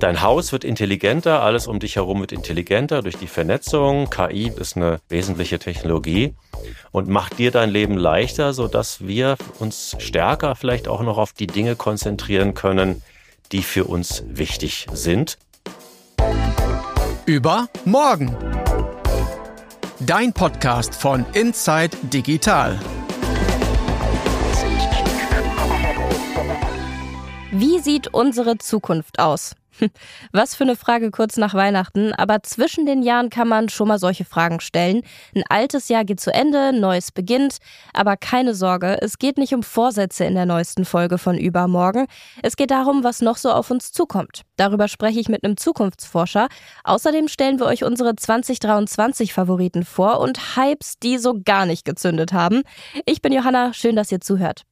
Dein Haus wird intelligenter, alles um dich herum wird intelligenter durch die Vernetzung. KI ist eine wesentliche Technologie und macht dir dein Leben leichter, sodass wir uns stärker vielleicht auch noch auf die Dinge konzentrieren können, die für uns wichtig sind. Über morgen. Dein Podcast von Inside Digital. Wie sieht unsere Zukunft aus? Was für eine Frage kurz nach Weihnachten, aber zwischen den Jahren kann man schon mal solche Fragen stellen. Ein altes Jahr geht zu Ende, neues beginnt, aber keine Sorge, es geht nicht um Vorsätze in der neuesten Folge von Übermorgen. Es geht darum, was noch so auf uns zukommt. Darüber spreche ich mit einem Zukunftsforscher. Außerdem stellen wir euch unsere 2023 Favoriten vor und Hypes, die so gar nicht gezündet haben. Ich bin Johanna, schön, dass ihr zuhört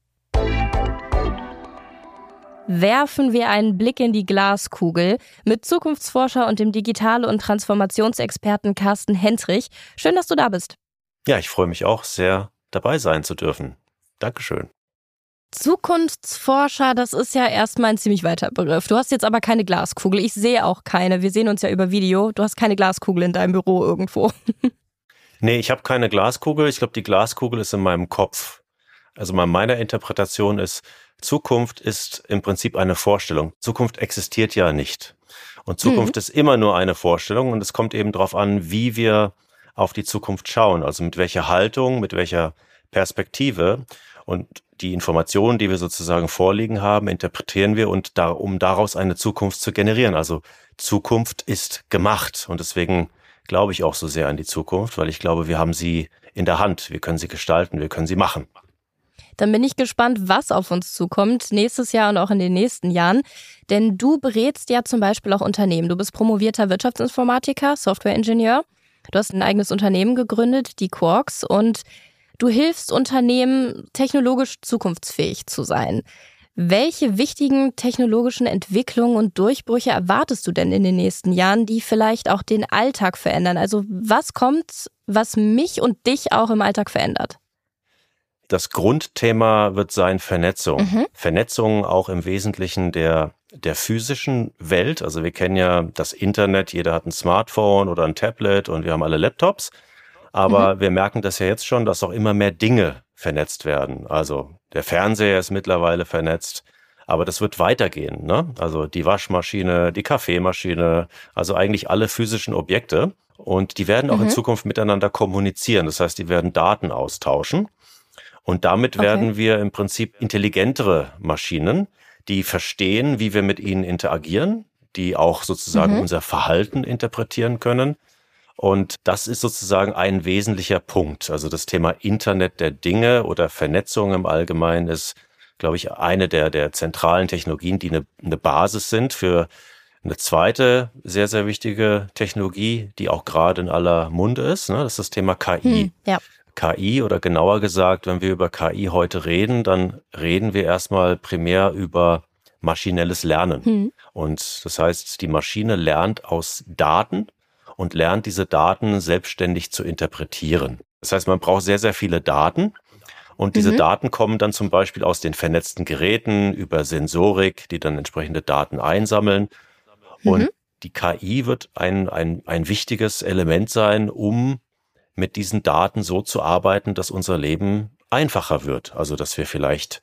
werfen wir einen Blick in die Glaskugel mit Zukunftsforscher und dem Digital- und Transformationsexperten Carsten Hendrich. Schön, dass du da bist. Ja, ich freue mich auch sehr, dabei sein zu dürfen. Dankeschön. Zukunftsforscher, das ist ja erstmal ein ziemlich weiter Begriff. Du hast jetzt aber keine Glaskugel. Ich sehe auch keine. Wir sehen uns ja über Video. Du hast keine Glaskugel in deinem Büro irgendwo. nee, ich habe keine Glaskugel. Ich glaube, die Glaskugel ist in meinem Kopf. Also meiner Interpretation ist, Zukunft ist im Prinzip eine Vorstellung. Zukunft existiert ja nicht. Und Zukunft mhm. ist immer nur eine Vorstellung und es kommt eben darauf an, wie wir auf die Zukunft schauen. Also mit welcher Haltung, mit welcher Perspektive. Und die Informationen, die wir sozusagen vorliegen haben, interpretieren wir und da, um daraus eine Zukunft zu generieren. Also Zukunft ist gemacht und deswegen glaube ich auch so sehr an die Zukunft, weil ich glaube, wir haben sie in der Hand. Wir können sie gestalten, wir können sie machen. Dann bin ich gespannt, was auf uns zukommt, nächstes Jahr und auch in den nächsten Jahren. Denn du berätst ja zum Beispiel auch Unternehmen. Du bist promovierter Wirtschaftsinformatiker, Softwareingenieur. Du hast ein eigenes Unternehmen gegründet, die Quarks, und du hilfst Unternehmen, technologisch zukunftsfähig zu sein. Welche wichtigen technologischen Entwicklungen und Durchbrüche erwartest du denn in den nächsten Jahren, die vielleicht auch den Alltag verändern? Also was kommt, was mich und dich auch im Alltag verändert? Das Grundthema wird sein Vernetzung. Mhm. Vernetzung auch im Wesentlichen der, der physischen Welt. Also wir kennen ja das Internet, jeder hat ein Smartphone oder ein Tablet und wir haben alle Laptops. Aber mhm. wir merken das ja jetzt schon, dass auch immer mehr Dinge vernetzt werden. Also der Fernseher ist mittlerweile vernetzt. Aber das wird weitergehen. Ne? Also die Waschmaschine, die Kaffeemaschine, also eigentlich alle physischen Objekte. Und die werden auch mhm. in Zukunft miteinander kommunizieren. Das heißt, die werden Daten austauschen. Und damit okay. werden wir im Prinzip intelligentere Maschinen, die verstehen, wie wir mit ihnen interagieren, die auch sozusagen mhm. unser Verhalten interpretieren können. Und das ist sozusagen ein wesentlicher Punkt. Also das Thema Internet der Dinge oder Vernetzung im Allgemeinen ist, glaube ich, eine der, der zentralen Technologien, die eine, eine Basis sind für eine zweite sehr, sehr wichtige Technologie, die auch gerade in aller Munde ist. Ne? Das ist das Thema KI. Hm, ja. KI oder genauer gesagt, wenn wir über KI heute reden, dann reden wir erstmal primär über maschinelles Lernen. Hm. Und das heißt, die Maschine lernt aus Daten und lernt diese Daten selbstständig zu interpretieren. Das heißt, man braucht sehr, sehr viele Daten. Und diese mhm. Daten kommen dann zum Beispiel aus den vernetzten Geräten über Sensorik, die dann entsprechende Daten einsammeln. Mhm. Und die KI wird ein, ein, ein wichtiges Element sein, um mit diesen Daten so zu arbeiten, dass unser Leben einfacher wird. Also, dass wir vielleicht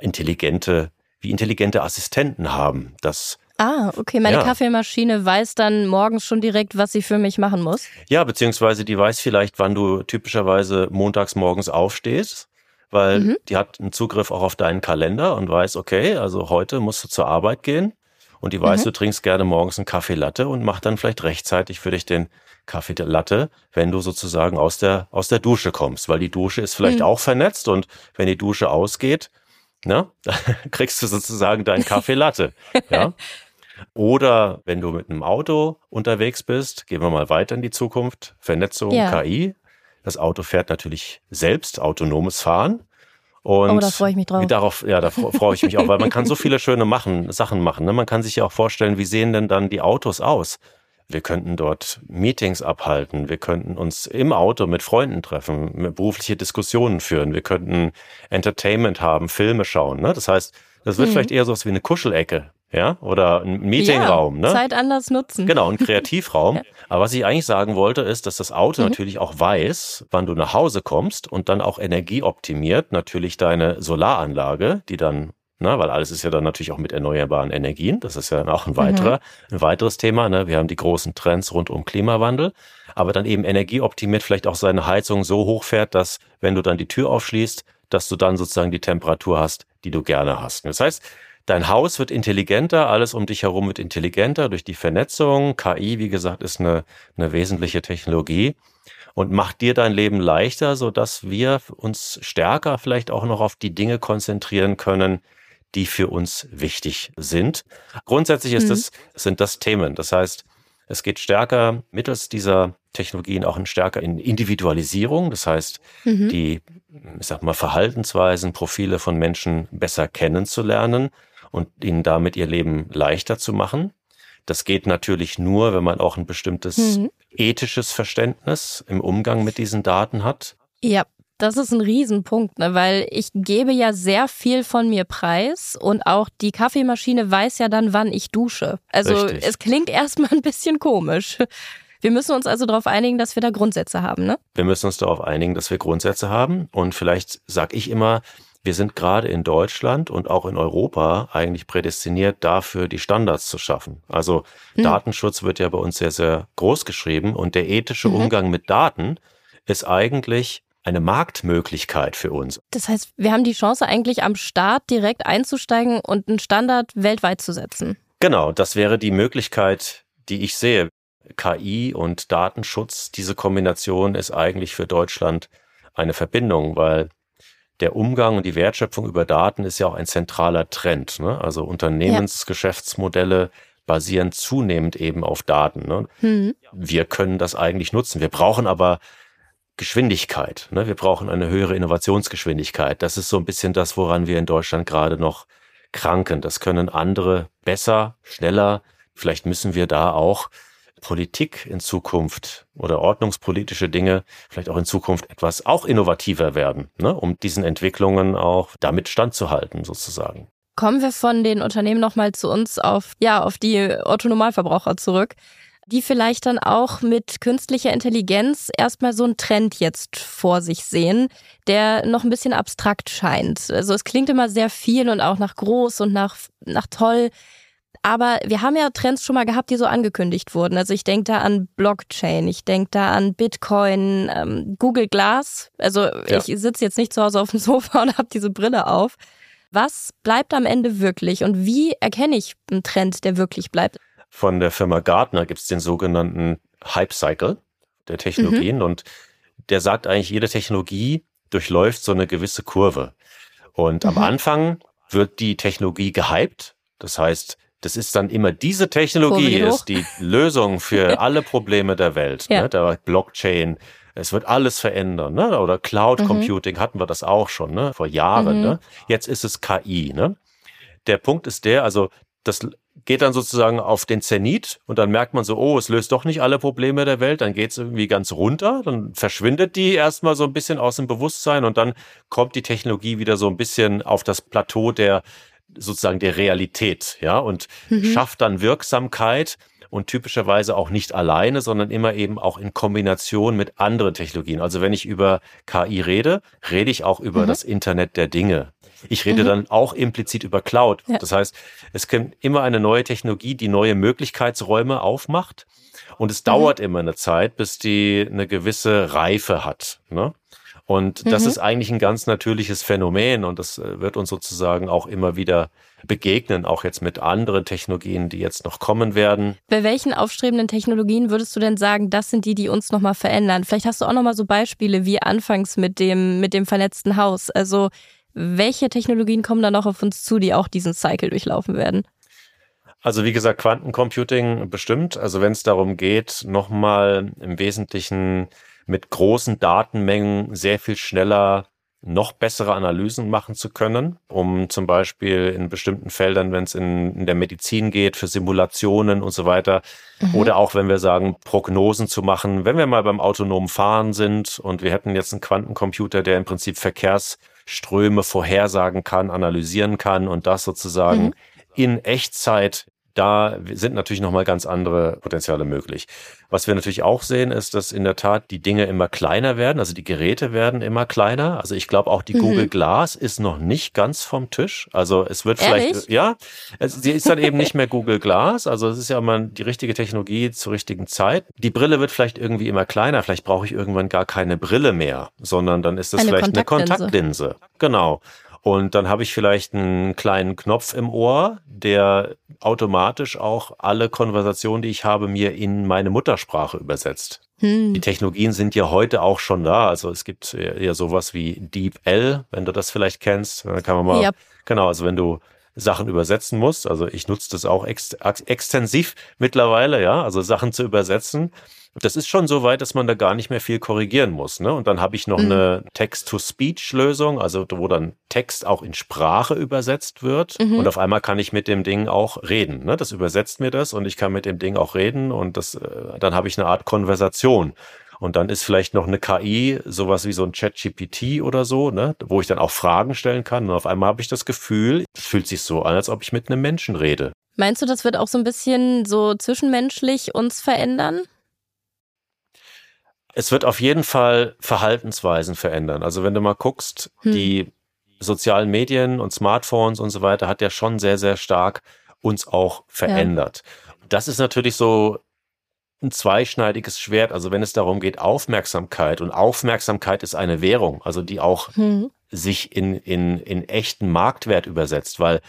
intelligente, wie intelligente Assistenten haben, dass Ah, okay. Meine ja. Kaffeemaschine weiß dann morgens schon direkt, was sie für mich machen muss. Ja, beziehungsweise die weiß vielleicht, wann du typischerweise montags morgens aufstehst, weil mhm. die hat einen Zugriff auch auf deinen Kalender und weiß, okay, also heute musst du zur Arbeit gehen und die weiß, mhm. du trinkst gerne morgens einen Kaffee Latte und macht dann vielleicht rechtzeitig für dich den Kaffee Latte, wenn du sozusagen aus der, aus der Dusche kommst, weil die Dusche ist vielleicht mhm. auch vernetzt und wenn die Dusche ausgeht, ne, kriegst du sozusagen deinen Kaffee Latte, ja. Oder wenn du mit einem Auto unterwegs bist, gehen wir mal weiter in die Zukunft, Vernetzung, ja. KI. Das Auto fährt natürlich selbst, autonomes Fahren. Und oh, da freue ich mich drauf. Darauf, ja, da freue ich mich auch, weil man kann so viele schöne machen, Sachen machen. Ne? Man kann sich ja auch vorstellen, wie sehen denn dann die Autos aus? Wir könnten dort Meetings abhalten. Wir könnten uns im Auto mit Freunden treffen, berufliche Diskussionen führen. Wir könnten Entertainment haben, Filme schauen. Ne? Das heißt, das wird mhm. vielleicht eher so was wie eine Kuschelecke ja, oder ein Meetingraum. Ja, ne? Zeit anders nutzen. Genau, ein Kreativraum. ja. Aber was ich eigentlich sagen wollte, ist, dass das Auto mhm. natürlich auch weiß, wann du nach Hause kommst und dann auch energieoptimiert natürlich deine Solaranlage, die dann Ne, weil alles ist ja dann natürlich auch mit erneuerbaren Energien. Das ist ja auch ein weiterer, mhm. ein weiteres Thema. Ne? Wir haben die großen Trends rund um Klimawandel, aber dann eben energieoptimiert vielleicht auch seine Heizung so hochfährt, dass wenn du dann die Tür aufschließt, dass du dann sozusagen die Temperatur hast, die du gerne hast. Das heißt, Dein Haus wird intelligenter, alles um dich herum wird intelligenter durch die Vernetzung. KI, wie gesagt, ist eine, eine wesentliche Technologie und macht dir dein Leben leichter, so dass wir uns stärker vielleicht auch noch auf die Dinge konzentrieren können, die für uns wichtig sind. Grundsätzlich ist mhm. das, sind das Themen. Das heißt, es geht stärker mittels dieser Technologien auch stärker in Individualisierung. Das heißt, mhm. die, ich sag mal, Verhaltensweisen, Profile von Menschen besser kennenzulernen und ihnen damit ihr Leben leichter zu machen. Das geht natürlich nur, wenn man auch ein bestimmtes mhm. ethisches Verständnis im Umgang mit diesen Daten hat. Ja, das ist ein Riesenpunkt, ne? weil ich gebe ja sehr viel von mir preis und auch die Kaffeemaschine weiß ja dann, wann ich dusche. Also Richtig. es klingt erstmal ein bisschen komisch. Wir müssen uns also darauf einigen, dass wir da Grundsätze haben, ne? Wir müssen uns darauf einigen, dass wir Grundsätze haben. Und vielleicht sage ich immer, wir sind gerade in Deutschland und auch in Europa eigentlich prädestiniert dafür, die Standards zu schaffen. Also mhm. Datenschutz wird ja bei uns sehr, sehr groß geschrieben und der ethische mhm. Umgang mit Daten ist eigentlich eine Marktmöglichkeit für uns. Das heißt, wir haben die Chance eigentlich am Start direkt einzusteigen und einen Standard weltweit zu setzen. Genau, das wäre die Möglichkeit, die ich sehe. KI und Datenschutz, diese Kombination ist eigentlich für Deutschland eine Verbindung, weil der Umgang und die Wertschöpfung über Daten ist ja auch ein zentraler Trend. Ne? Also Unternehmensgeschäftsmodelle basieren zunehmend eben auf Daten. Ne? Mhm. Wir können das eigentlich nutzen. Wir brauchen aber Geschwindigkeit. Ne? Wir brauchen eine höhere Innovationsgeschwindigkeit. Das ist so ein bisschen das, woran wir in Deutschland gerade noch kranken. Das können andere besser, schneller. Vielleicht müssen wir da auch Politik in Zukunft oder ordnungspolitische Dinge vielleicht auch in Zukunft etwas auch innovativer werden, ne, um diesen Entwicklungen auch damit standzuhalten sozusagen. Kommen wir von den Unternehmen nochmal zu uns auf, ja, auf die Autonomalverbraucher zurück, die vielleicht dann auch mit künstlicher Intelligenz erstmal so einen Trend jetzt vor sich sehen, der noch ein bisschen abstrakt scheint. Also es klingt immer sehr viel und auch nach groß und nach, nach toll. Aber wir haben ja Trends schon mal gehabt, die so angekündigt wurden. Also ich denke da an Blockchain, ich denke da an Bitcoin, ähm, Google Glass. Also ja. ich sitze jetzt nicht zu Hause auf dem Sofa und habe diese Brille auf. Was bleibt am Ende wirklich und wie erkenne ich einen Trend, der wirklich bleibt? Von der Firma Gartner gibt es den sogenannten Hype Cycle der Technologien mhm. und der sagt eigentlich, jede Technologie durchläuft so eine gewisse Kurve. Und mhm. am Anfang wird die Technologie gehypt. Das heißt, das ist dann immer diese Technologie ist die Lösung für alle Probleme der Welt. Ja. Ne? Der Blockchain, es wird alles verändern, ne? Oder Cloud mhm. Computing mhm. hatten wir das auch schon, ne? Vor Jahren. Mhm. Ne? Jetzt ist es KI. Ne? Der Punkt ist der, also das geht dann sozusagen auf den Zenit und dann merkt man so, oh, es löst doch nicht alle Probleme der Welt, dann geht es irgendwie ganz runter, dann verschwindet die erstmal so ein bisschen aus dem Bewusstsein und dann kommt die Technologie wieder so ein bisschen auf das Plateau der sozusagen der Realität, ja, und mhm. schafft dann Wirksamkeit und typischerweise auch nicht alleine, sondern immer eben auch in Kombination mit anderen Technologien. Also wenn ich über KI rede, rede ich auch über mhm. das Internet der Dinge. Ich rede mhm. dann auch implizit über Cloud. Ja. Das heißt, es kommt immer eine neue Technologie, die neue Möglichkeitsräume aufmacht. Und es mhm. dauert immer eine Zeit, bis die eine gewisse Reife hat. Ne? Und das mhm. ist eigentlich ein ganz natürliches Phänomen und das äh, wird uns sozusagen auch immer wieder begegnen, auch jetzt mit anderen Technologien, die jetzt noch kommen werden. Bei welchen aufstrebenden Technologien würdest du denn sagen, das sind die, die uns nochmal verändern? Vielleicht hast du auch nochmal so Beispiele wie anfangs mit dem, mit dem vernetzten Haus. Also welche Technologien kommen da noch auf uns zu, die auch diesen Cycle durchlaufen werden? Also wie gesagt, Quantencomputing bestimmt. Also wenn es darum geht, nochmal im Wesentlichen mit großen Datenmengen sehr viel schneller noch bessere Analysen machen zu können, um zum Beispiel in bestimmten Feldern, wenn es in, in, der Medizin geht, für Simulationen und so weiter, mhm. oder auch wenn wir sagen, Prognosen zu machen, wenn wir mal beim autonomen Fahren sind und wir hätten jetzt einen Quantencomputer, der im Prinzip Verkehrsströme vorhersagen kann, analysieren kann und das sozusagen mhm. in Echtzeit da sind natürlich nochmal ganz andere Potenziale möglich. Was wir natürlich auch sehen, ist, dass in der Tat die Dinge immer kleiner werden, also die Geräte werden immer kleiner. Also ich glaube auch die mhm. Google Glass ist noch nicht ganz vom Tisch. Also es wird Ehrlich? vielleicht, ja, sie ist dann eben nicht mehr Google Glass. Also es ist ja immer die richtige Technologie zur richtigen Zeit. Die Brille wird vielleicht irgendwie immer kleiner. Vielleicht brauche ich irgendwann gar keine Brille mehr, sondern dann ist das eine vielleicht Kontaktlinse. eine Kontaktlinse. Genau. Und dann habe ich vielleicht einen kleinen Knopf im Ohr, der automatisch auch alle Konversationen, die ich habe, mir in meine Muttersprache übersetzt. Hm. Die Technologien sind ja heute auch schon da. Also es gibt ja sowas wie DeepL, wenn du das vielleicht kennst. Dann kann man mal, yep. genau, also wenn du Sachen übersetzen musst, also ich nutze das auch ex extensiv mittlerweile, ja, also Sachen zu übersetzen das ist schon so weit, dass man da gar nicht mehr viel korrigieren muss. Ne? Und dann habe ich noch mhm. eine Text-to-Speech-Lösung, also wo dann Text auch in Sprache übersetzt wird. Mhm. Und auf einmal kann ich mit dem Ding auch reden. Ne? Das übersetzt mir das und ich kann mit dem Ding auch reden und das, äh, dann habe ich eine Art Konversation. Und dann ist vielleicht noch eine KI, sowas wie so ein Chat-GPT oder so, ne, wo ich dann auch Fragen stellen kann. Und auf einmal habe ich das Gefühl, es fühlt sich so an, als ob ich mit einem Menschen rede. Meinst du, das wird auch so ein bisschen so zwischenmenschlich uns verändern? Es wird auf jeden Fall Verhaltensweisen verändern. Also wenn du mal guckst, hm. die sozialen Medien und Smartphones und so weiter hat ja schon sehr, sehr stark uns auch verändert. Ja. Das ist natürlich so ein zweischneidiges Schwert. Also wenn es darum geht, Aufmerksamkeit und Aufmerksamkeit ist eine Währung, also die auch hm. sich in, in, in echten Marktwert übersetzt, weil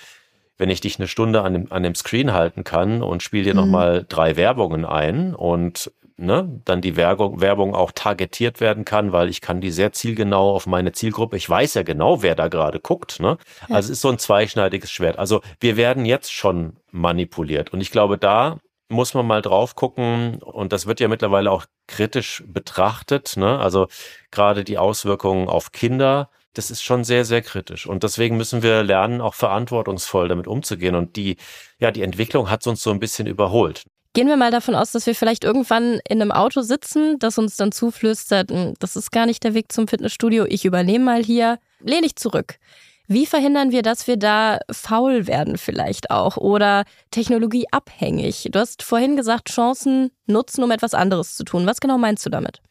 wenn ich dich eine Stunde an dem, an dem Screen halten kann und spiele dir mhm. nochmal drei Werbungen ein und ne, dann die Werbung, Werbung auch targetiert werden kann, weil ich kann die sehr zielgenau auf meine Zielgruppe. Ich weiß ja genau, wer da gerade guckt. Ne? Ja. Also es ist so ein zweischneidiges Schwert. Also wir werden jetzt schon manipuliert. Und ich glaube, da muss man mal drauf gucken. Und das wird ja mittlerweile auch kritisch betrachtet. Ne? Also gerade die Auswirkungen auf Kinder. Das ist schon sehr, sehr kritisch. Und deswegen müssen wir lernen, auch verantwortungsvoll damit umzugehen. Und die, ja, die Entwicklung hat uns so ein bisschen überholt. Gehen wir mal davon aus, dass wir vielleicht irgendwann in einem Auto sitzen, das uns dann zuflüstert, hm, das ist gar nicht der Weg zum Fitnessstudio, ich übernehme mal hier, lehne ich zurück. Wie verhindern wir, dass wir da faul werden vielleicht auch oder technologieabhängig? Du hast vorhin gesagt, Chancen nutzen, um etwas anderes zu tun. Was genau meinst du damit?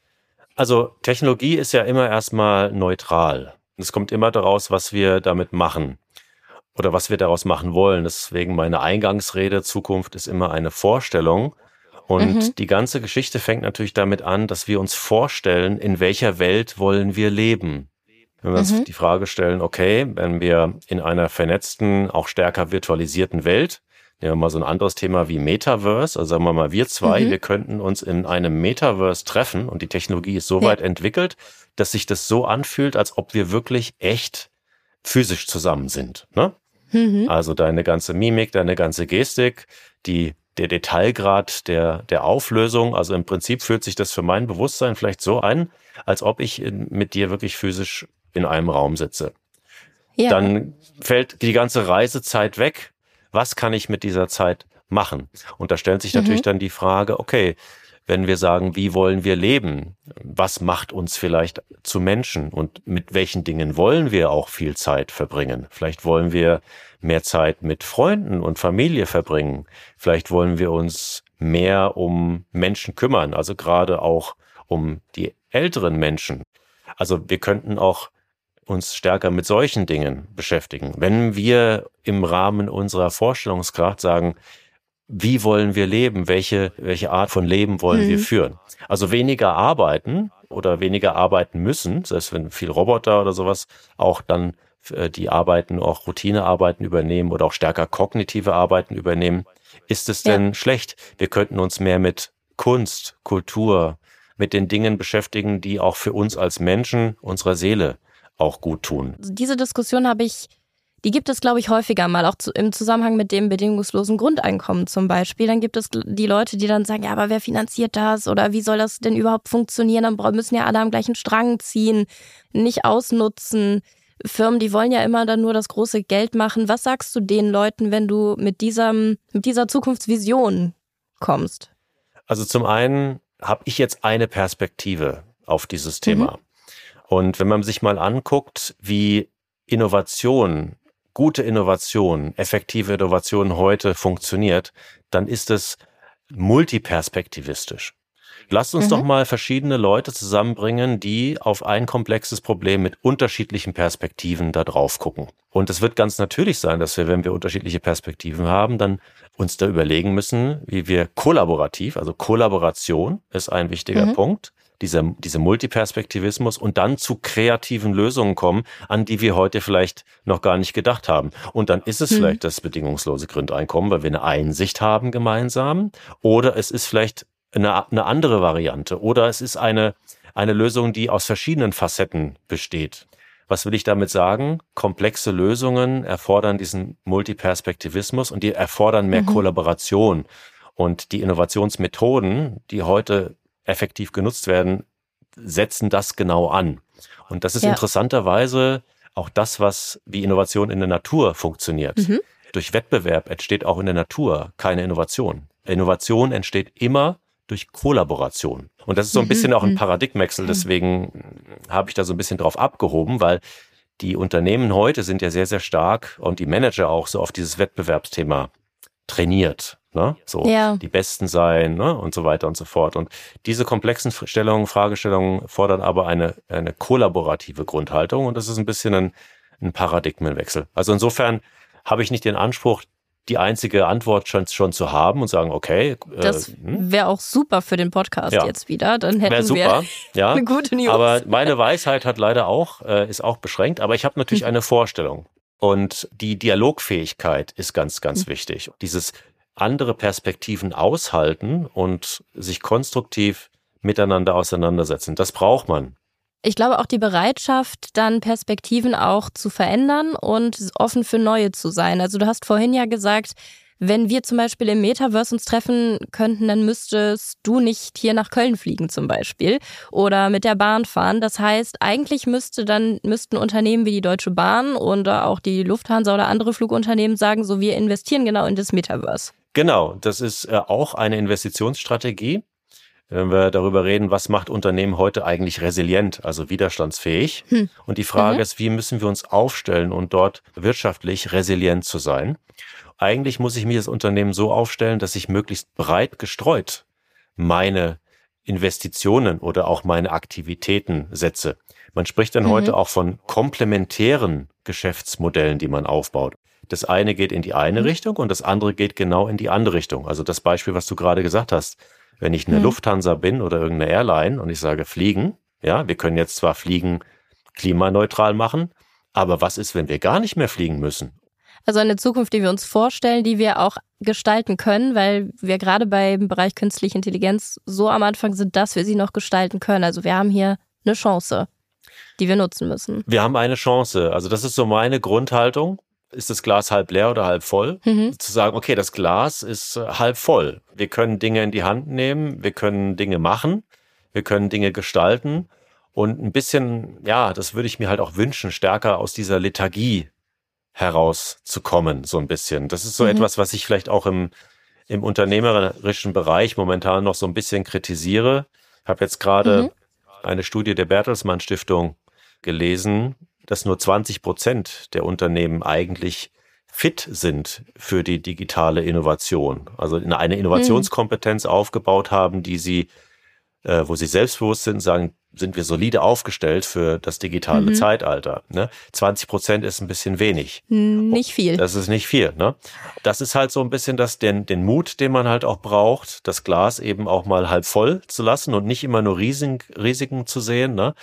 Also Technologie ist ja immer erstmal neutral. Es kommt immer daraus, was wir damit machen oder was wir daraus machen wollen. Deswegen meine Eingangsrede, Zukunft ist immer eine Vorstellung. Und mhm. die ganze Geschichte fängt natürlich damit an, dass wir uns vorstellen, in welcher Welt wollen wir leben. Wenn wir uns mhm. die Frage stellen, okay, wenn wir in einer vernetzten, auch stärker virtualisierten Welt, nehmen wir mal so ein anderes Thema wie Metaverse, also sagen wir mal, wir zwei, mhm. wir könnten uns in einem Metaverse treffen und die Technologie ist so ja. weit entwickelt, dass sich das so anfühlt, als ob wir wirklich echt physisch zusammen sind. Ne? Mhm. Also deine ganze Mimik, deine ganze Gestik, die, der Detailgrad der, der Auflösung. Also im Prinzip fühlt sich das für mein Bewusstsein vielleicht so ein, als ob ich in, mit dir wirklich physisch in einem Raum sitze. Ja. Dann fällt die ganze Reisezeit weg. Was kann ich mit dieser Zeit machen? Und da stellt sich natürlich mhm. dann die Frage, okay, wenn wir sagen, wie wollen wir leben? Was macht uns vielleicht zu Menschen? Und mit welchen Dingen wollen wir auch viel Zeit verbringen? Vielleicht wollen wir mehr Zeit mit Freunden und Familie verbringen. Vielleicht wollen wir uns mehr um Menschen kümmern, also gerade auch um die älteren Menschen. Also wir könnten auch uns stärker mit solchen Dingen beschäftigen. Wenn wir im Rahmen unserer Vorstellungskraft sagen, wie wollen wir leben? Welche, welche Art von Leben wollen mhm. wir führen? Also weniger arbeiten oder weniger arbeiten müssen, selbst wenn viel Roboter oder sowas auch dann äh, die Arbeiten, auch Routinearbeiten übernehmen oder auch stärker kognitive Arbeiten übernehmen. Ist es denn ja. schlecht? Wir könnten uns mehr mit Kunst, Kultur, mit den Dingen beschäftigen, die auch für uns als Menschen, unserer Seele auch gut tun. Diese Diskussion habe ich die gibt es, glaube ich, häufiger mal, auch zu, im Zusammenhang mit dem bedingungslosen Grundeinkommen zum Beispiel. Dann gibt es die Leute, die dann sagen, ja, aber wer finanziert das? Oder wie soll das denn überhaupt funktionieren? Dann müssen ja alle am gleichen Strang ziehen, nicht ausnutzen. Firmen, die wollen ja immer dann nur das große Geld machen. Was sagst du den Leuten, wenn du mit, diesem, mit dieser Zukunftsvision kommst? Also zum einen habe ich jetzt eine Perspektive auf dieses Thema. Mhm. Und wenn man sich mal anguckt, wie Innovation gute Innovation, effektive Innovation heute funktioniert, dann ist es multiperspektivistisch. Lasst uns mhm. doch mal verschiedene Leute zusammenbringen, die auf ein komplexes Problem mit unterschiedlichen Perspektiven da drauf gucken. Und es wird ganz natürlich sein, dass wir, wenn wir unterschiedliche Perspektiven haben, dann uns da überlegen müssen, wie wir kollaborativ, also Kollaboration ist ein wichtiger mhm. Punkt, dieser, dieser Multiperspektivismus und dann zu kreativen Lösungen kommen, an die wir heute vielleicht noch gar nicht gedacht haben. Und dann ist es mhm. vielleicht das bedingungslose Grundeinkommen, weil wir eine Einsicht haben gemeinsam. Oder es ist vielleicht eine, eine andere Variante. Oder es ist eine, eine Lösung, die aus verschiedenen Facetten besteht. Was will ich damit sagen? Komplexe Lösungen erfordern diesen Multiperspektivismus und die erfordern mehr mhm. Kollaboration. Und die Innovationsmethoden, die heute effektiv genutzt werden, setzen das genau an. Und das ist ja. interessanterweise auch das, was wie Innovation in der Natur funktioniert. Mhm. Durch Wettbewerb entsteht auch in der Natur keine Innovation. Innovation entsteht immer durch Kollaboration. Und das ist so ein mhm. bisschen auch ein mhm. Paradigmwechsel, deswegen habe ich da so ein bisschen drauf abgehoben, weil die Unternehmen heute sind ja sehr, sehr stark und die Manager auch so auf dieses Wettbewerbsthema trainiert. Ne? So ja. die Besten sein ne? und so weiter und so fort. Und diese komplexen Stellungen, Fragestellungen fordern aber eine, eine kollaborative Grundhaltung und das ist ein bisschen ein, ein Paradigmenwechsel. Also insofern habe ich nicht den Anspruch, die einzige Antwort schon, schon zu haben und sagen, okay. Äh, das hm? wäre auch super für den Podcast ja. jetzt wieder. Dann hätten super, wir ja. eine gute News. Aber meine Weisheit hat leider auch, äh, ist auch beschränkt. Aber ich habe natürlich eine Vorstellung. Und die Dialogfähigkeit ist ganz, ganz hm. wichtig. Dieses andere Perspektiven aushalten und sich konstruktiv miteinander auseinandersetzen. Das braucht man. Ich glaube auch die Bereitschaft, dann Perspektiven auch zu verändern und offen für neue zu sein. Also du hast vorhin ja gesagt, wenn wir zum Beispiel im Metaverse uns treffen könnten, dann müsstest du nicht hier nach Köln fliegen zum Beispiel oder mit der Bahn fahren. Das heißt, eigentlich müsste dann, müssten Unternehmen wie die Deutsche Bahn oder auch die Lufthansa oder andere Flugunternehmen sagen, so wir investieren genau in das Metaverse. Genau, das ist äh, auch eine Investitionsstrategie wenn wir darüber reden, was macht Unternehmen heute eigentlich resilient, also widerstandsfähig. Hm. Und die Frage mhm. ist, wie müssen wir uns aufstellen und dort wirtschaftlich resilient zu sein? Eigentlich muss ich mir das Unternehmen so aufstellen, dass ich möglichst breit gestreut meine Investitionen oder auch meine Aktivitäten setze. Man spricht dann mhm. heute auch von komplementären Geschäftsmodellen, die man aufbaut. Das eine geht in die eine mhm. Richtung und das andere geht genau in die andere Richtung. Also das Beispiel, was du gerade gesagt hast. Wenn ich eine hm. Lufthansa bin oder irgendeine Airline und ich sage fliegen, ja, wir können jetzt zwar fliegen klimaneutral machen, aber was ist, wenn wir gar nicht mehr fliegen müssen? Also eine Zukunft, die wir uns vorstellen, die wir auch gestalten können, weil wir gerade beim Bereich künstliche Intelligenz so am Anfang sind, dass wir sie noch gestalten können. Also wir haben hier eine Chance, die wir nutzen müssen. Wir haben eine Chance. Also das ist so meine Grundhaltung ist das Glas halb leer oder halb voll? Mhm. Zu sagen, okay, das Glas ist äh, halb voll. Wir können Dinge in die Hand nehmen, wir können Dinge machen, wir können Dinge gestalten und ein bisschen, ja, das würde ich mir halt auch wünschen, stärker aus dieser Lethargie herauszukommen, so ein bisschen. Das ist so mhm. etwas, was ich vielleicht auch im, im unternehmerischen Bereich momentan noch so ein bisschen kritisiere. Ich habe jetzt gerade mhm. eine Studie der Bertelsmann Stiftung gelesen, dass nur 20 Prozent der Unternehmen eigentlich fit sind für die digitale Innovation. Also eine Innovationskompetenz mhm. aufgebaut haben, die sie, äh, wo sie selbstbewusst sind, sagen, sind wir solide aufgestellt für das digitale mhm. Zeitalter. Ne? 20 Prozent ist ein bisschen wenig. Nicht viel. Das ist nicht viel. Ne? Das ist halt so ein bisschen das, den, den Mut, den man halt auch braucht, das Glas eben auch mal halb voll zu lassen und nicht immer nur Risiken, Risiken zu sehen. Ne?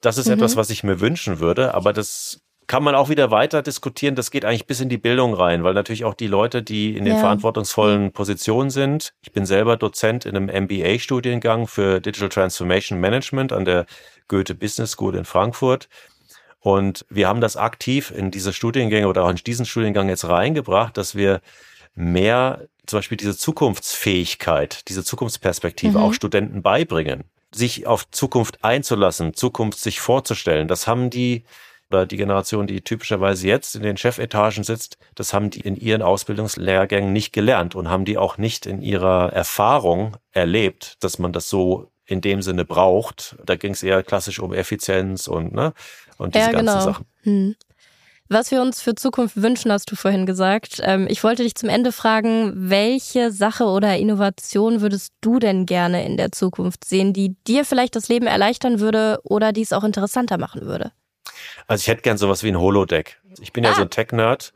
Das ist mhm. etwas, was ich mir wünschen würde, aber das kann man auch wieder weiter diskutieren. Das geht eigentlich bis in die Bildung rein, weil natürlich auch die Leute, die in den ja. verantwortungsvollen Positionen sind. Ich bin selber Dozent in einem MBA-Studiengang für Digital Transformation Management an der Goethe Business School in Frankfurt. Und wir haben das aktiv in diese Studiengänge oder auch in diesen Studiengang jetzt reingebracht, dass wir mehr zum Beispiel diese Zukunftsfähigkeit, diese Zukunftsperspektive mhm. auch Studenten beibringen sich auf Zukunft einzulassen, Zukunft sich vorzustellen. Das haben die oder die Generation, die typischerweise jetzt in den Chefetagen sitzt, das haben die in ihren Ausbildungslehrgängen nicht gelernt und haben die auch nicht in ihrer Erfahrung erlebt, dass man das so in dem Sinne braucht. Da ging es eher klassisch um Effizienz und ne und diese ja, ganzen genau. Sachen. Hm. Was wir uns für Zukunft wünschen, hast du vorhin gesagt. Ähm, ich wollte dich zum Ende fragen, welche Sache oder Innovation würdest du denn gerne in der Zukunft sehen, die dir vielleicht das Leben erleichtern würde oder die es auch interessanter machen würde? Also ich hätte gern sowas wie ein Holodeck. Ich bin ja so ein ah. Tech-Nerd.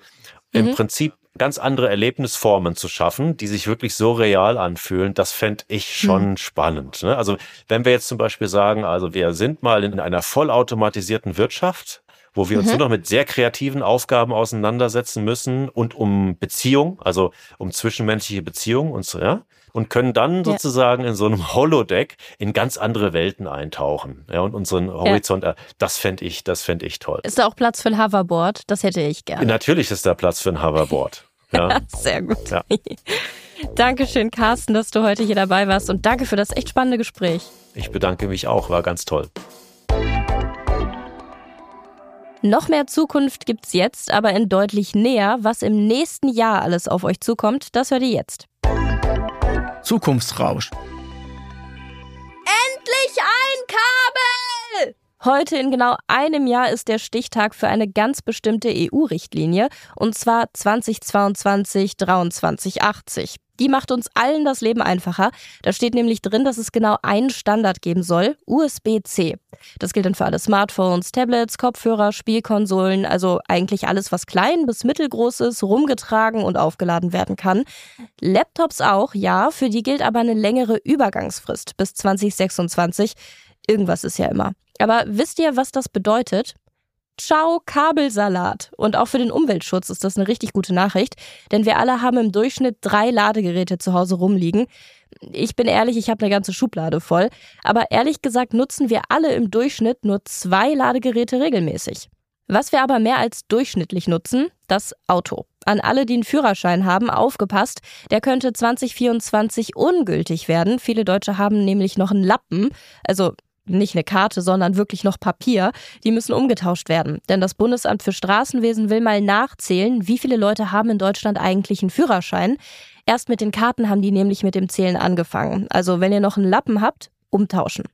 Im mhm. Prinzip ganz andere Erlebnisformen zu schaffen, die sich wirklich so real anfühlen, das fände ich schon mhm. spannend. Ne? Also wenn wir jetzt zum Beispiel sagen, also wir sind mal in einer vollautomatisierten Wirtschaft, wo wir uns mhm. nur noch mit sehr kreativen Aufgaben auseinandersetzen müssen und um Beziehung, also um zwischenmenschliche Beziehungen und so, ja, und können dann ja. sozusagen in so einem Holodeck in ganz andere Welten eintauchen, ja, und unseren Horizont, ja. das fände ich, das fände ich toll. Ist da auch Platz für ein Hoverboard? Das hätte ich gerne. Natürlich ist da Platz für ein Hoverboard. Ja. Sehr gut. Ja. Dankeschön, Carsten, dass du heute hier dabei warst und danke für das echt spannende Gespräch. Ich bedanke mich auch, war ganz toll. Noch mehr Zukunft gibt's jetzt, aber in deutlich näher. Was im nächsten Jahr alles auf euch zukommt, das hört ihr jetzt. Zukunftsrausch. Endlich ein Kabel! Heute in genau einem Jahr ist der Stichtag für eine ganz bestimmte EU-Richtlinie, und zwar 2022-2380. Die macht uns allen das Leben einfacher. Da steht nämlich drin, dass es genau einen Standard geben soll, USB-C. Das gilt dann für alle Smartphones, Tablets, Kopfhörer, Spielkonsolen, also eigentlich alles, was klein bis mittelgroß ist, rumgetragen und aufgeladen werden kann. Laptops auch, ja, für die gilt aber eine längere Übergangsfrist bis 2026. Irgendwas ist ja immer. Aber wisst ihr, was das bedeutet? Ciao Kabelsalat. Und auch für den Umweltschutz ist das eine richtig gute Nachricht, denn wir alle haben im Durchschnitt drei Ladegeräte zu Hause rumliegen. Ich bin ehrlich, ich habe eine ganze Schublade voll, aber ehrlich gesagt nutzen wir alle im Durchschnitt nur zwei Ladegeräte regelmäßig. Was wir aber mehr als durchschnittlich nutzen, das Auto. An alle, die einen Führerschein haben, aufgepasst, der könnte 2024 ungültig werden. Viele Deutsche haben nämlich noch einen Lappen, also nicht eine Karte, sondern wirklich noch Papier, die müssen umgetauscht werden. Denn das Bundesamt für Straßenwesen will mal nachzählen, wie viele Leute haben in Deutschland eigentlich einen Führerschein. Erst mit den Karten haben die nämlich mit dem Zählen angefangen. Also wenn ihr noch einen Lappen habt, umtauschen.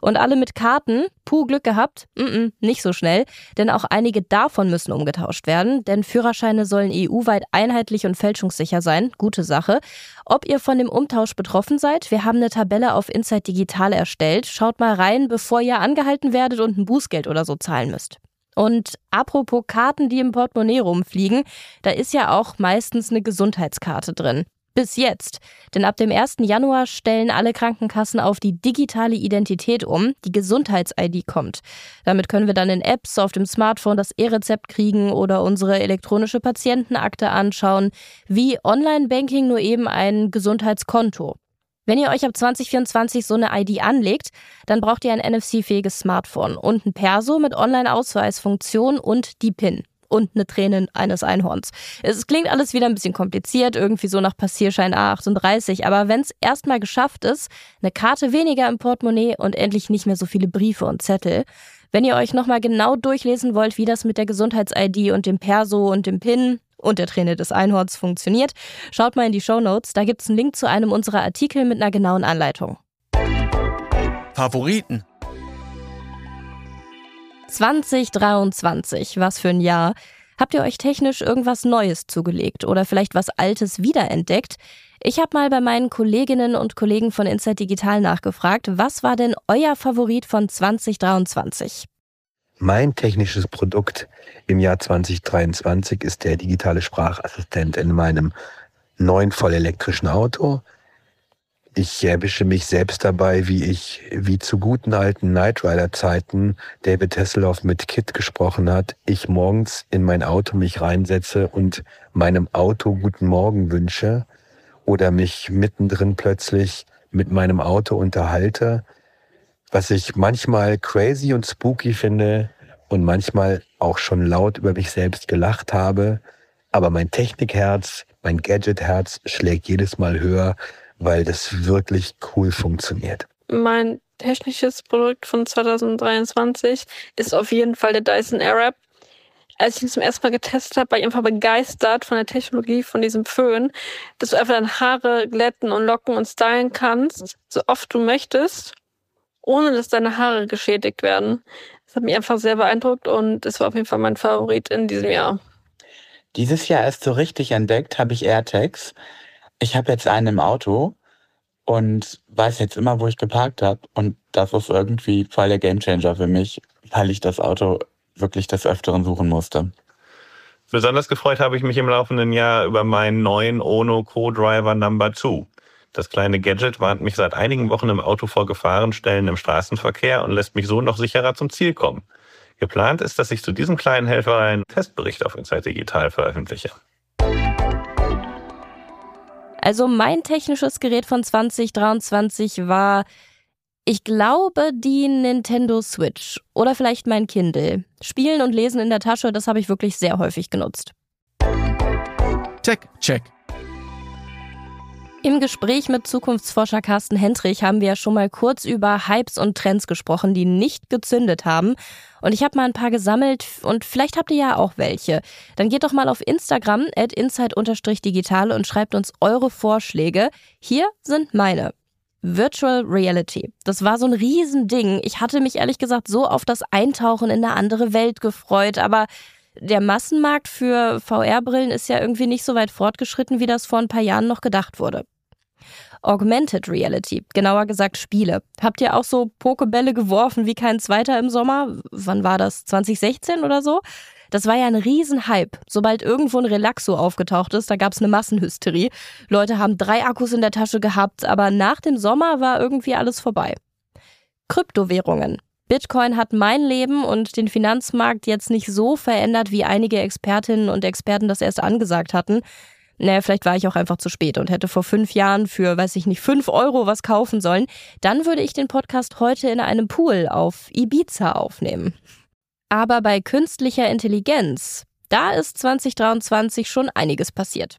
Und alle mit Karten, puh, Glück gehabt, mm -mm, nicht so schnell, denn auch einige davon müssen umgetauscht werden, denn Führerscheine sollen EU-weit einheitlich und fälschungssicher sein, gute Sache. Ob ihr von dem Umtausch betroffen seid, wir haben eine Tabelle auf Inside Digital erstellt, schaut mal rein, bevor ihr angehalten werdet und ein Bußgeld oder so zahlen müsst. Und apropos Karten, die im Portemonnaie rumfliegen, da ist ja auch meistens eine Gesundheitskarte drin. Bis jetzt. Denn ab dem 1. Januar stellen alle Krankenkassen auf die digitale Identität um. Die Gesundheits-ID kommt. Damit können wir dann in Apps auf dem Smartphone das E-Rezept kriegen oder unsere elektronische Patientenakte anschauen. Wie Online-Banking nur eben ein Gesundheitskonto. Wenn ihr euch ab 2024 so eine ID anlegt, dann braucht ihr ein NFC-fähiges Smartphone und ein Perso mit Online-Ausweisfunktion und die PIN und eine Träne eines Einhorns. Es klingt alles wieder ein bisschen kompliziert, irgendwie so nach Passierschein A38, aber wenn es erstmal geschafft ist, eine Karte weniger im Portemonnaie und endlich nicht mehr so viele Briefe und Zettel, wenn ihr euch nochmal genau durchlesen wollt, wie das mit der Gesundheits-ID und dem Perso und dem PIN und der Träne des Einhorns funktioniert, schaut mal in die Show Notes. Da gibt es einen Link zu einem unserer Artikel mit einer genauen Anleitung. Favoriten 2023, was für ein Jahr. Habt ihr euch technisch irgendwas Neues zugelegt oder vielleicht was Altes wiederentdeckt? Ich habe mal bei meinen Kolleginnen und Kollegen von Inside Digital nachgefragt, was war denn euer Favorit von 2023? Mein technisches Produkt im Jahr 2023 ist der digitale Sprachassistent in meinem neuen vollelektrischen Auto. Ich erwische mich selbst dabei, wie ich, wie zu guten alten Knight Rider Zeiten David Hasselhoff mit Kit gesprochen hat, ich morgens in mein Auto mich reinsetze und meinem Auto guten Morgen wünsche oder mich mittendrin plötzlich mit meinem Auto unterhalte, was ich manchmal crazy und spooky finde und manchmal auch schon laut über mich selbst gelacht habe. Aber mein Technikherz, mein Gadgetherz schlägt jedes Mal höher, weil das wirklich cool funktioniert. Mein technisches Produkt von 2023 ist auf jeden Fall der Dyson Airwrap. Als ich ihn zum ersten Mal getestet habe, war ich einfach begeistert von der Technologie von diesem Föhn, dass du einfach deine Haare glätten und locken und stylen kannst, so oft du möchtest, ohne dass deine Haare geschädigt werden. Das hat mich einfach sehr beeindruckt und es war auf jeden Fall mein Favorit in diesem Jahr. Dieses Jahr erst so richtig entdeckt habe ich AirTags. Ich habe jetzt einen im Auto und weiß jetzt immer, wo ich geparkt habe. Und das ist irgendwie voll der Gamechanger für mich, weil ich das Auto wirklich des Öfteren suchen musste. Besonders gefreut habe ich mich im laufenden Jahr über meinen neuen Ono Co-Driver Number 2. Das kleine Gadget warnt mich seit einigen Wochen im Auto vor Gefahrenstellen im Straßenverkehr und lässt mich so noch sicherer zum Ziel kommen. Geplant ist, dass ich zu diesem kleinen Helfer einen Testbericht auf Insight Digital veröffentliche. Also mein technisches Gerät von 2023 war, ich glaube, die Nintendo Switch oder vielleicht mein Kindle. Spielen und Lesen in der Tasche, das habe ich wirklich sehr häufig genutzt. Tech Check. Im Gespräch mit Zukunftsforscher Carsten Hendrich haben wir ja schon mal kurz über Hypes und Trends gesprochen, die nicht gezündet haben. Und ich habe mal ein paar gesammelt und vielleicht habt ihr ja auch welche. Dann geht doch mal auf Instagram at inside-digital und schreibt uns eure Vorschläge. Hier sind meine. Virtual Reality. Das war so ein Riesending. Ich hatte mich ehrlich gesagt so auf das Eintauchen in eine andere Welt gefreut, aber der Massenmarkt für VR-Brillen ist ja irgendwie nicht so weit fortgeschritten, wie das vor ein paar Jahren noch gedacht wurde. Augmented Reality, genauer gesagt Spiele. Habt ihr auch so Pokebälle geworfen wie kein zweiter im Sommer? Wann war das? 2016 oder so? Das war ja ein Riesenhype. Sobald irgendwo ein Relaxo aufgetaucht ist, da gab es eine Massenhysterie. Leute haben drei Akkus in der Tasche gehabt, aber nach dem Sommer war irgendwie alles vorbei. Kryptowährungen. Bitcoin hat mein Leben und den Finanzmarkt jetzt nicht so verändert, wie einige Expertinnen und Experten das erst angesagt hatten. Naja, vielleicht war ich auch einfach zu spät und hätte vor fünf Jahren für, weiß ich nicht, fünf Euro was kaufen sollen. Dann würde ich den Podcast heute in einem Pool auf Ibiza aufnehmen. Aber bei künstlicher Intelligenz, da ist 2023 schon einiges passiert.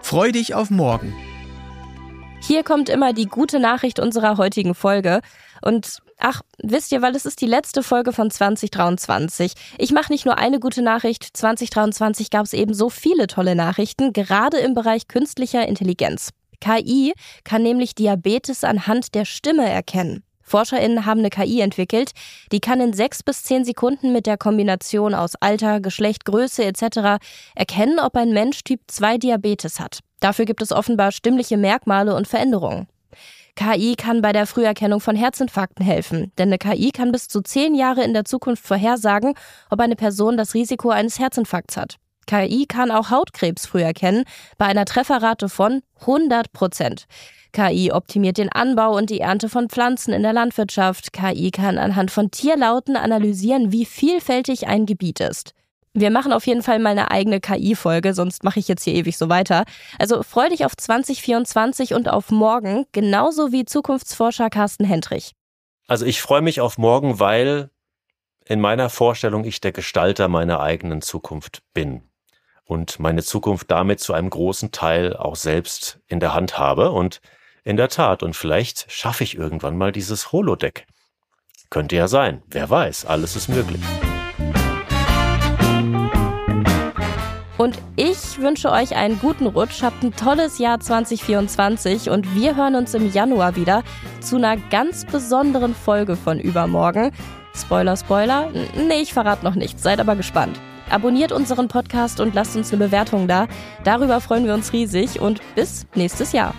Freu dich auf morgen. Hier kommt immer die gute Nachricht unserer heutigen Folge. Und ach, wisst ihr, weil es ist die letzte Folge von 2023. Ich mache nicht nur eine gute Nachricht. 2023 gab es eben so viele tolle Nachrichten, gerade im Bereich künstlicher Intelligenz. KI kann nämlich Diabetes anhand der Stimme erkennen. ForscherInnen haben eine KI entwickelt, die kann in sechs bis zehn Sekunden mit der Kombination aus Alter, Geschlecht, Größe etc. erkennen, ob ein Mensch Typ 2 Diabetes hat. Dafür gibt es offenbar stimmliche Merkmale und Veränderungen. KI kann bei der Früherkennung von Herzinfarkten helfen, denn eine KI kann bis zu zehn Jahre in der Zukunft vorhersagen, ob eine Person das Risiko eines Herzinfarkts hat. KI kann auch Hautkrebs früh erkennen, bei einer Trefferrate von 100 Prozent. KI optimiert den Anbau und die Ernte von Pflanzen in der Landwirtschaft. KI kann anhand von Tierlauten analysieren, wie vielfältig ein Gebiet ist. Wir machen auf jeden Fall mal eine eigene KI-Folge, sonst mache ich jetzt hier ewig so weiter. Also freu dich auf 2024 und auf morgen, genauso wie Zukunftsforscher Carsten Hendrich. Also ich freue mich auf morgen, weil in meiner Vorstellung ich der Gestalter meiner eigenen Zukunft bin und meine Zukunft damit zu einem großen Teil auch selbst in der Hand habe und in der Tat, und vielleicht schaffe ich irgendwann mal dieses Holodeck. Könnte ja sein, wer weiß, alles ist möglich. Und ich wünsche euch einen guten Rutsch, habt ein tolles Jahr 2024 und wir hören uns im Januar wieder zu einer ganz besonderen Folge von Übermorgen. Spoiler, Spoiler? Nee, ich verrate noch nichts, seid aber gespannt. Abonniert unseren Podcast und lasst uns eine Bewertung da. Darüber freuen wir uns riesig und bis nächstes Jahr.